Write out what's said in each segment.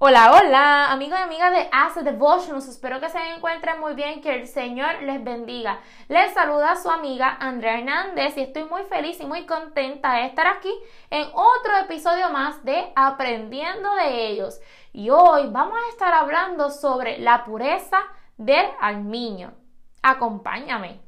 Hola, hola, amigos y amigas de As Devotions. Espero que se encuentren muy bien, que el Señor les bendiga. Les saluda su amiga Andrea Hernández y estoy muy feliz y muy contenta de estar aquí en otro episodio más de Aprendiendo de ellos. Y hoy vamos a estar hablando sobre la pureza del almiño. Acompáñame.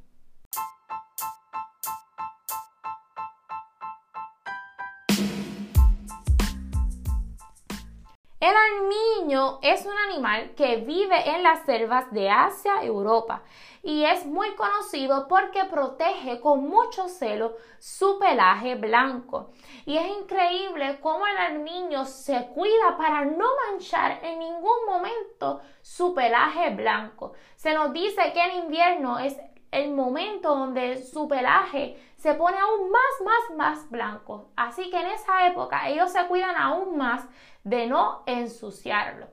El armiño es un animal que vive en las selvas de Asia y Europa y es muy conocido porque protege con mucho celo su pelaje blanco. Y es increíble cómo el armiño se cuida para no manchar en ningún momento su pelaje blanco. Se nos dice que en invierno es el momento donde su pelaje se pone aún más, más, más blanco. Así que en esa época ellos se cuidan aún más de no ensuciarlo.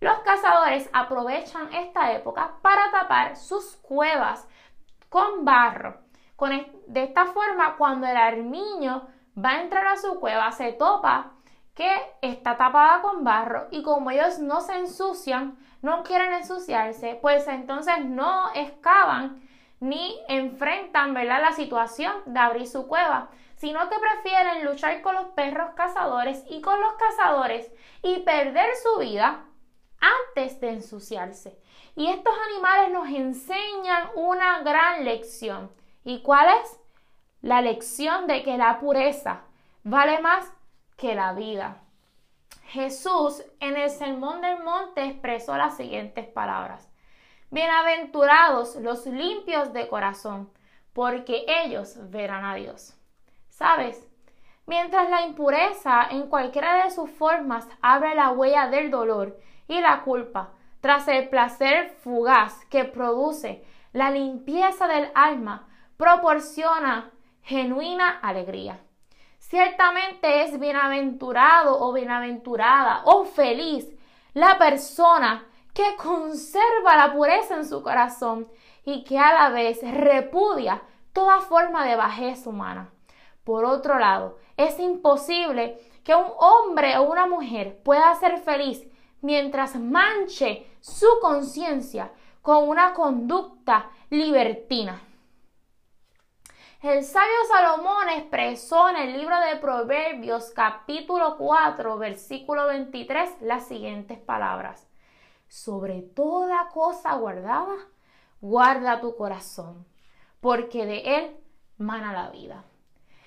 Los cazadores aprovechan esta época para tapar sus cuevas con barro. de esta forma, cuando el armiño va a entrar a su cueva, se topa que está tapada con barro y como ellos no se ensucian, no quieren ensuciarse, pues entonces no excavan ni enfrentan ¿verdad? la situación de abrir su cueva, sino que prefieren luchar con los perros cazadores y con los cazadores y perder su vida antes de ensuciarse. Y estos animales nos enseñan una gran lección. ¿Y cuál es? La lección de que la pureza vale más que la vida. Jesús en el Sermón del Monte expresó las siguientes palabras. Bienaventurados los limpios de corazón, porque ellos verán a Dios. ¿Sabes? Mientras la impureza en cualquiera de sus formas abre la huella del dolor y la culpa, tras el placer fugaz que produce la limpieza del alma, proporciona genuina alegría. Ciertamente es bienaventurado o bienaventurada o feliz la persona que conserva la pureza en su corazón y que a la vez repudia toda forma de bajez humana. Por otro lado, es imposible que un hombre o una mujer pueda ser feliz mientras manche su conciencia con una conducta libertina. El sabio Salomón expresó en el libro de Proverbios capítulo 4 versículo 23 las siguientes palabras sobre toda cosa guardada, guarda tu corazón, porque de él mana la vida.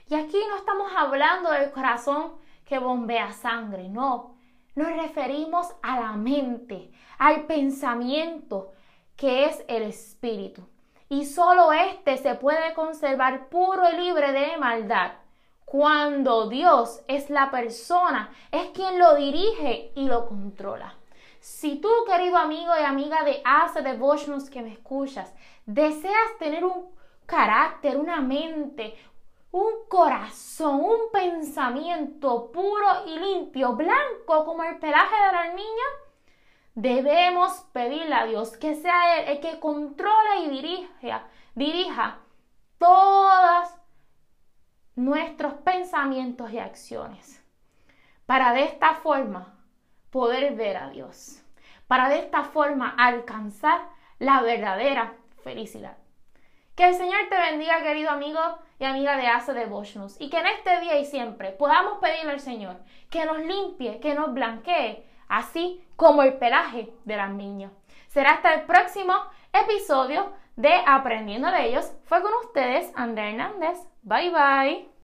Y aquí no estamos hablando del corazón que bombea sangre, no. Nos referimos a la mente, al pensamiento, que es el espíritu. Y solo este se puede conservar puro y libre de maldad cuando Dios es la persona, es quien lo dirige y lo controla. Si tú, querido amigo y amiga de Ace Devotions que me escuchas, deseas tener un carácter, una mente, un corazón, un pensamiento puro y limpio, blanco como el pelaje de la niña, debemos pedirle a Dios que sea Él el que controle y dirija, dirija todos nuestros pensamientos y acciones. Para de esta forma poder ver a Dios, para de esta forma alcanzar la verdadera felicidad. Que el Señor te bendiga, querido amigo y amiga de Ace Devotions, y que en este día y siempre podamos pedirle al Señor que nos limpie, que nos blanquee, así como el pelaje de las niñas. Será hasta el próximo episodio de Aprendiendo de ellos. Fue con ustedes Andrea Hernández. Bye bye.